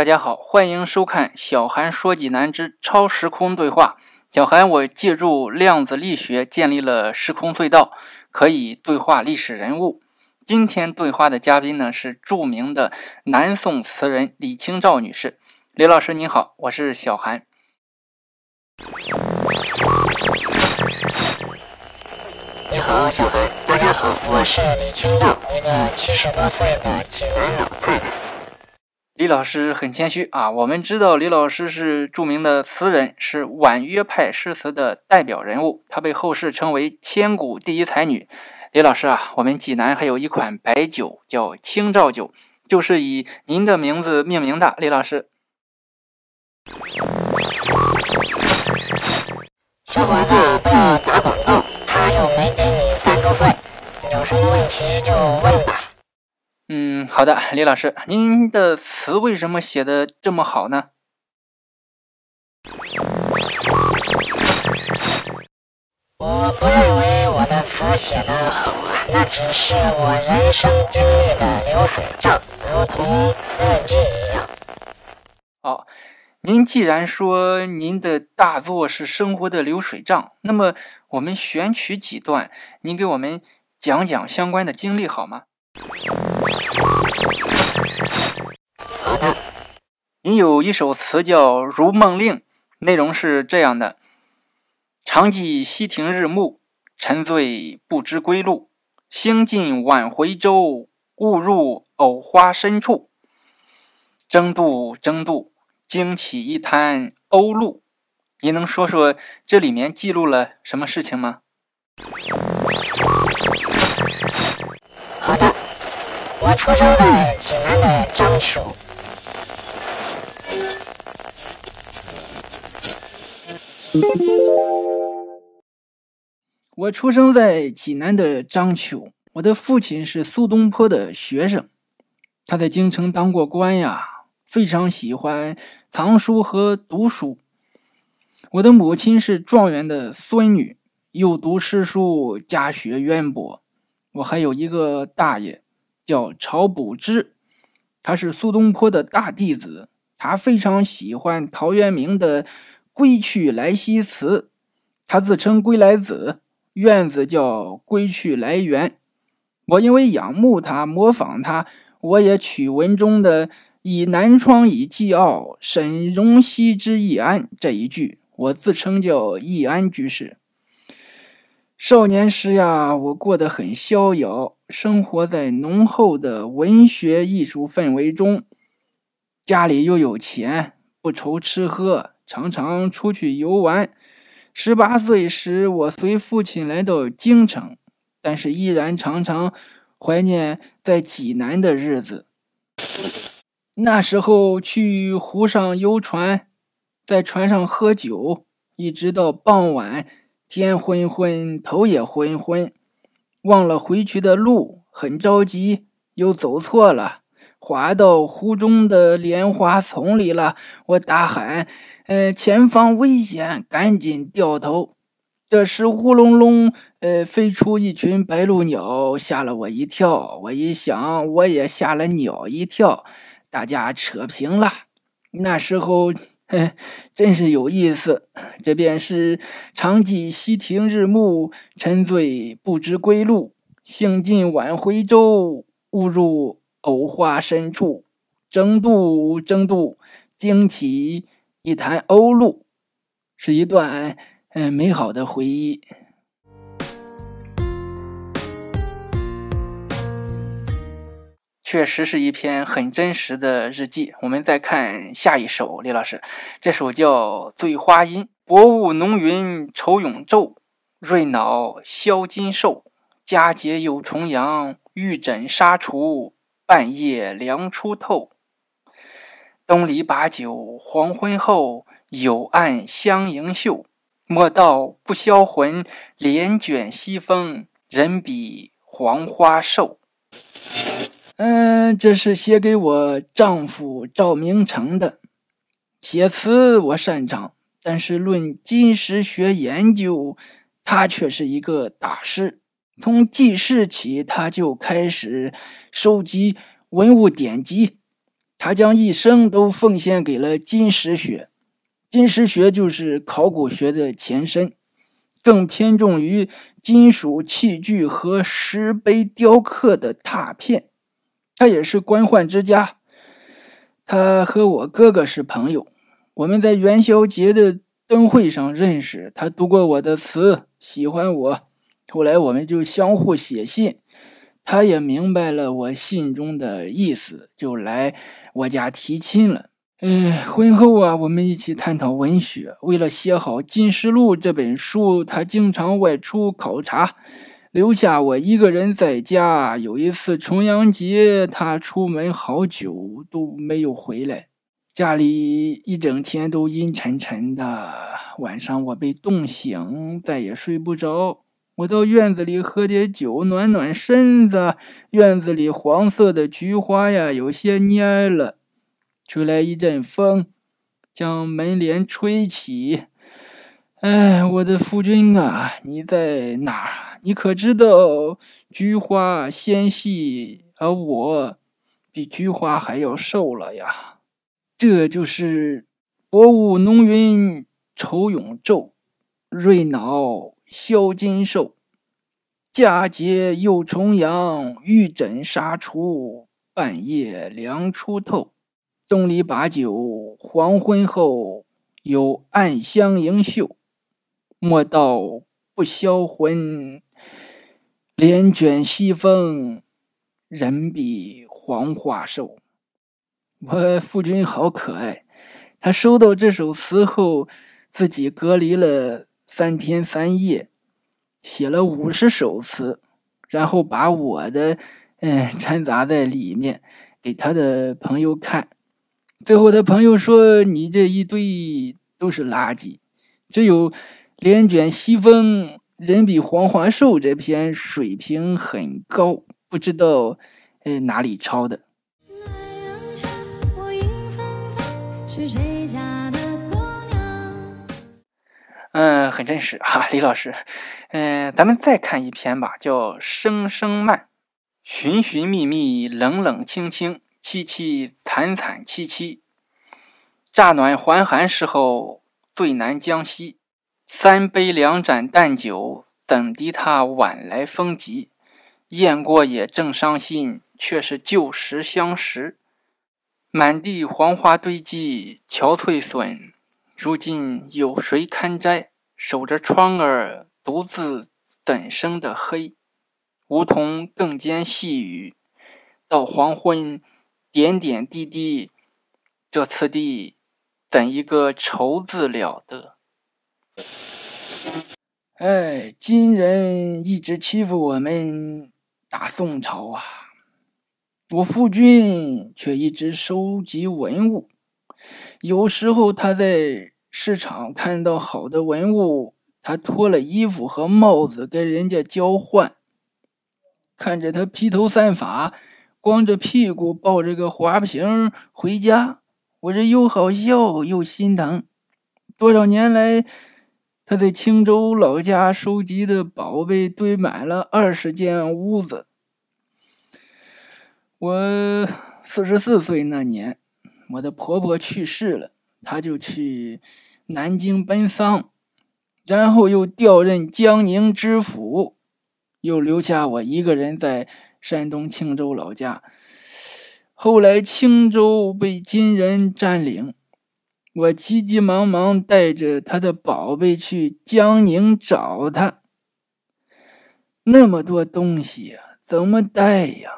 大家好，欢迎收看小韩说济南之超时空对话。小韩，我借助量子力学建立了时空隧道，可以对话历史人物。今天对话的嘉宾呢是著名的南宋词人李清照女士。李老师您好，我是小韩。你好，小韩。大家好，我是李清照，一个七十多岁的济南老太太。李老师很谦虚啊，我们知道李老师是著名的词人，是婉约派诗词的代表人物，他被后世称为千古第一才女。李老师啊，我们济南还有一款白酒叫清照酒，就是以您的名字命名的。李老师，小伙子不要打广告，他又没给你赞助费，有什么问题就问吧。嗯，好的，李老师，您的词为什么写的这么好呢？我不认为我的词写的好啊，那只是我人生经历的流水账，如同日记一样。哦，您既然说您的大作是生活的流水账，那么我们选取几段，您给我们讲讲相关的经历好吗？您有一首词叫《如梦令》，内容是这样的：常记溪亭日暮，沉醉不知归路。兴尽晚回舟，误入藕花深处。争渡，争渡，惊起一滩鸥鹭。您能说说这里面记录了什么事情吗？好的，我出生在济南的章丘。我出生在济南的章丘，我的父亲是苏东坡的学生，他在京城当过官呀，非常喜欢藏书和读书。我的母亲是状元的孙女，又读诗书，家学渊博。我还有一个大爷，叫晁补之，他是苏东坡的大弟子，他非常喜欢陶渊明的。归去来兮辞，他自称归来子，院子叫归去来园。我因为仰慕他，模仿他，我也取文中的“以南窗以寄傲，沈荣兮之易安”这一句，我自称叫易安居士。少年时呀，我过得很逍遥，生活在浓厚的文学艺术氛围中，家里又有钱，不愁吃喝。常常出去游玩。十八岁时，我随父亲来到京城，但是依然常常怀念在济南的日子。那时候去湖上游船，在船上喝酒，一直到傍晚，天昏昏，头也昏昏，忘了回去的路，很着急，又走错了，滑到湖中的莲花丛里了。我大喊。呃，前方危险，赶紧掉头。这时，呼隆隆，呃，飞出一群白鹭鸟，吓了我一跳。我一想，我也吓了鸟一跳，大家扯平了。那时候，哼，真是有意思。这便是常记溪亭日暮，沉醉不知归路。兴尽晚回舟，误入藕花深处。争渡，争渡，惊起。一潭鸥鹭，是一段嗯美好的回忆。确实是一篇很真实的日记。我们再看下一首，李老师，这首叫《醉花阴》。薄雾浓云愁永昼，瑞脑消金兽。佳节又重阳，玉枕纱厨，半夜凉初透。东篱把酒黄昏后，有暗香盈袖。莫道不销魂，帘卷西风，人比黄花瘦。嗯，这是写给我丈夫赵明诚的。写词我擅长，但是论金石学研究，他却是一个大师。从记事起，他就开始收集文物典籍。他将一生都奉献给了金石学。金石学就是考古学的前身，更偏重于金属器具和石碑雕刻的拓片。他也是官宦之家。他和我哥哥是朋友，我们在元宵节的灯会上认识。他读过我的词，喜欢我，后来我们就相互写信。他也明白了我信中的意思，就来我家提亲了。嗯，婚后啊，我们一起探讨文学。为了写好《金石录》这本书，他经常外出考察，留下我一个人在家。有一次重阳节，他出门好久都没有回来，家里一整天都阴沉沉的。晚上我被冻醒，再也睡不着。我到院子里喝点酒，暖暖身子。院子里黄色的菊花呀，有些蔫了。吹来一阵风，将门帘吹起。哎，我的夫君啊，你在哪？你可知道菊花纤细，而我比菊花还要瘦了呀？这就是薄雾浓云愁永昼，瑞脑消金兽。佳节又重阳，玉枕纱厨，半夜凉初透。洞里把酒，黄昏后有暗香盈袖。莫道不销魂，帘卷西风，人比黄花瘦。我夫君好可爱，他收到这首词后，自己隔离了三天三夜，写了五十首词，然后把我的嗯掺杂在里面，给他的朋友看。最后，他朋友说：“你这一堆都是垃圾，只有‘帘卷西风，人比黄花瘦’这篇水平很高，不知道呃哪里抄的。”是谁家的。”嗯，很真实哈，李老师。嗯，咱们再看一篇吧，叫《声声慢》，寻寻觅觅，冷冷清清。凄凄惨惨戚戚，乍暖还寒时候最难将息。三杯两盏淡酒，怎敌他晚来风急？雁过也正伤心，却是旧时相识。满地黄花堆积，憔悴损。如今有谁堪摘？守着窗儿，独自怎生得黑？梧桐更兼细雨，到黄昏。点点滴滴，这次第怎一个愁字了得！哎，金人一直欺负我们大宋朝啊，我夫君却一直收集文物。有时候他在市场看到好的文物，他脱了衣服和帽子跟人家交换，看着他披头散发。光着屁股抱着个花瓶回家，我这又好笑又心疼。多少年来，他在青州老家收集的宝贝堆满了二十间屋子。我四十四岁那年，我的婆婆去世了，他就去南京奔丧，然后又调任江宁知府，又留下我一个人在。山东青州老家，后来青州被金人占领，我急急忙忙带着他的宝贝去江宁找他。那么多东西呀，怎么带呀？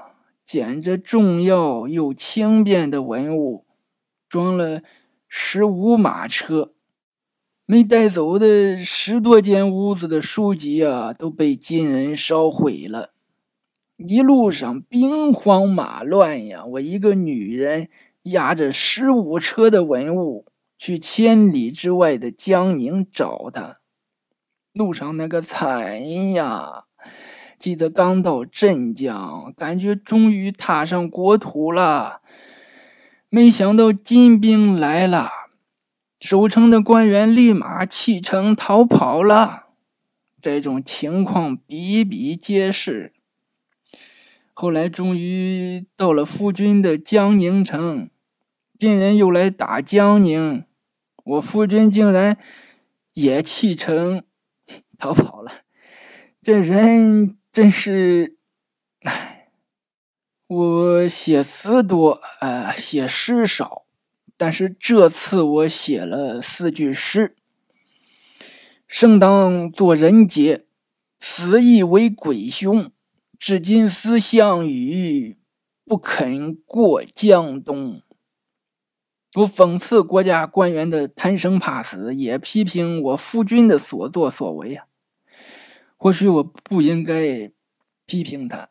捡着重要又轻便的文物，装了十五马车，没带走的十多间屋子的书籍啊，都被金人烧毁了。一路上兵荒马乱呀！我一个女人押着十五车的文物去千里之外的江宁找他，路上那个惨呀！记得刚到镇江，感觉终于踏上国土了，没想到金兵来了，守城的官员立马弃城逃跑了。这种情况比比皆是。后来终于到了夫君的江宁城，晋人又来打江宁，我夫君竟然也弃城逃跑了。这人真是，唉，我写词多，呃，写诗少，但是这次我写了四句诗：生当作人杰，死亦为鬼雄。至今思项羽，不肯过江东。我讽刺国家官员的贪生怕死，也批评我夫君的所作所为啊。或许我不应该批评他，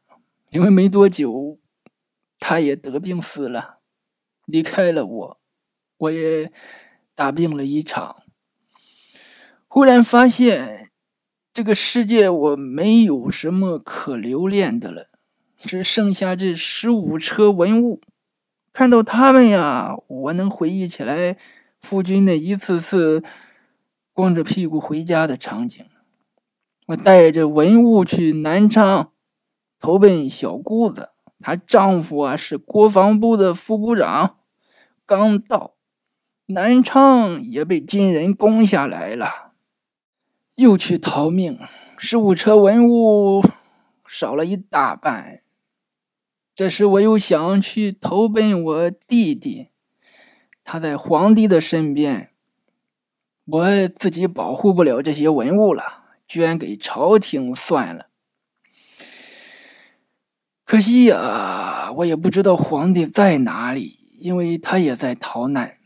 因为没多久，他也得病死了，离开了我，我也大病了一场。忽然发现。这个世界我没有什么可留恋的了，只剩下这十五车文物。看到他们呀，我能回忆起来夫君那一次次光着屁股回家的场景。我带着文物去南昌投奔小姑子，她丈夫啊是国防部的副部长，刚到南昌也被金人攻下来了。又去逃命，十五车文物少了一大半。这时我又想去投奔我弟弟，他在皇帝的身边，我自己保护不了这些文物了，捐给朝廷算了。可惜呀，我也不知道皇帝在哪里，因为他也在逃难。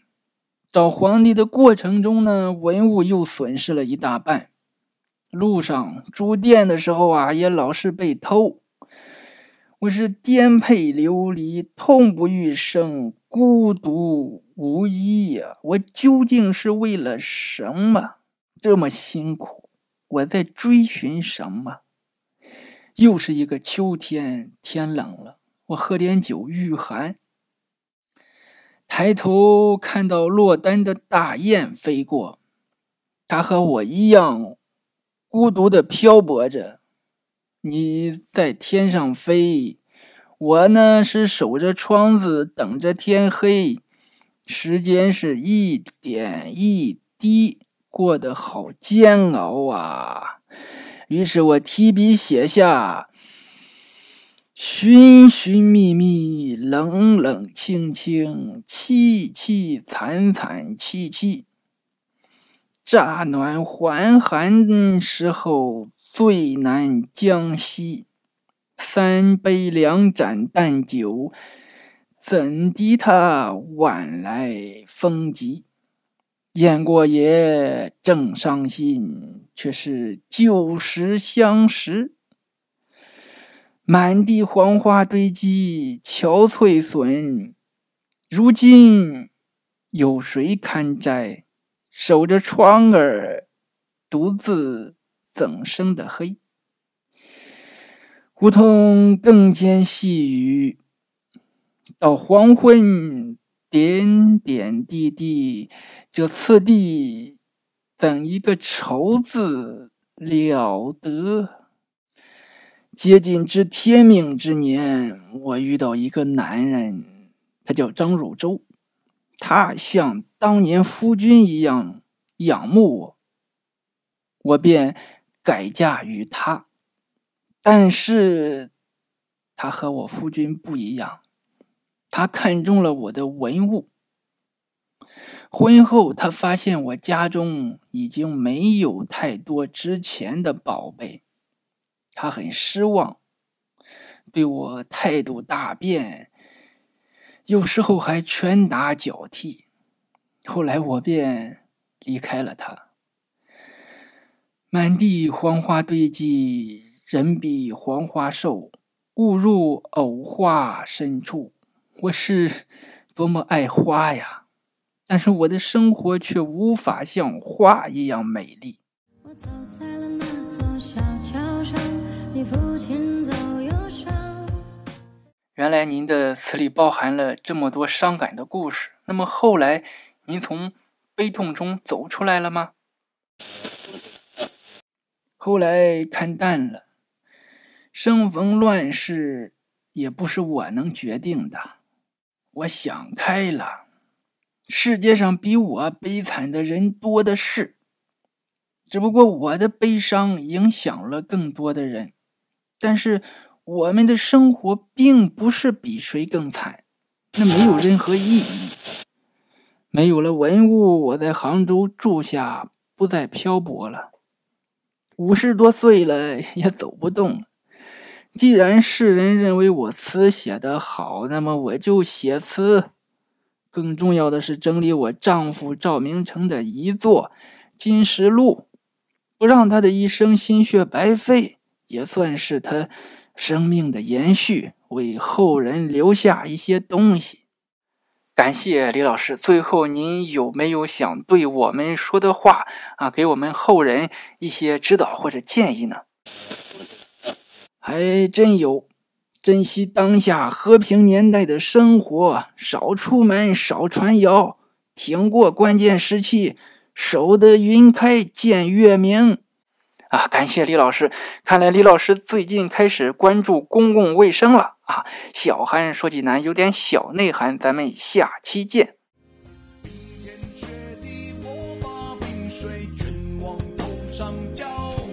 找皇帝的过程中呢，文物又损失了一大半。路上住店的时候啊，也老是被偷。我是颠沛流离，痛不欲生，孤独无依呀！我究竟是为了什么这么辛苦？我在追寻什么？又是一个秋天，天冷了，我喝点酒御寒。抬头看到落单的大雁飞过，它和我一样。孤独的漂泊着，你在天上飞，我呢是守着窗子等着天黑。时间是一点一滴过得好煎熬啊！于是我提笔写下：寻寻觅觅，冷冷清清，凄凄惨惨戚戚。乍暖还寒时候最难将息，三杯两盏淡酒，怎敌他晚来风急？雁过也正伤心，却是旧时相识。满地黄花堆积憔悴损，如今有谁堪摘？守着窗儿，独自怎生的黑？梧桐更兼细雨，到黄昏，点点滴滴，这次第，等一个愁字了得？接近知天命之年，我遇到一个男人，他叫张汝舟。他像当年夫君一样仰慕我，我便改嫁于他。但是，他和我夫君不一样，他看中了我的文物。婚后，他发现我家中已经没有太多值钱的宝贝，他很失望，对我态度大变。有时候还拳打脚踢，后来我便离开了他。满地黄花堆积，人比黄花瘦，误入藕花深处。我是多么爱花呀！但是我的生活却无法像花一样美丽。我走在了那座小桥上，你父亲走忧伤。原来您的词里包含了这么多伤感的故事。那么后来，您从悲痛中走出来了吗？后来看淡了，生逢乱世也不是我能决定的。我想开了，世界上比我悲惨的人多的是，只不过我的悲伤影响了更多的人。但是我们的生活并不是比谁更惨，那没有任何意义。没有了文物，我在杭州住下，不再漂泊了。五十多岁了，也走不动了。既然世人认为我词写得好，那么我就写词。更重要的是整理我丈夫赵明诚的遗作《金石录》，不让他的一生心血白费，也算是他生命的延续，为后人留下一些东西。感谢李老师。最后，您有没有想对我们说的话啊？给我们后人一些指导或者建议呢？还真有，珍惜当下和平年代的生活，少出门，少传谣，挺过关键时期，守得云开见月明。啊，感谢李老师。看来李老师最近开始关注公共卫生了啊！小韩说济南有点小内涵，咱们下期见。双手不。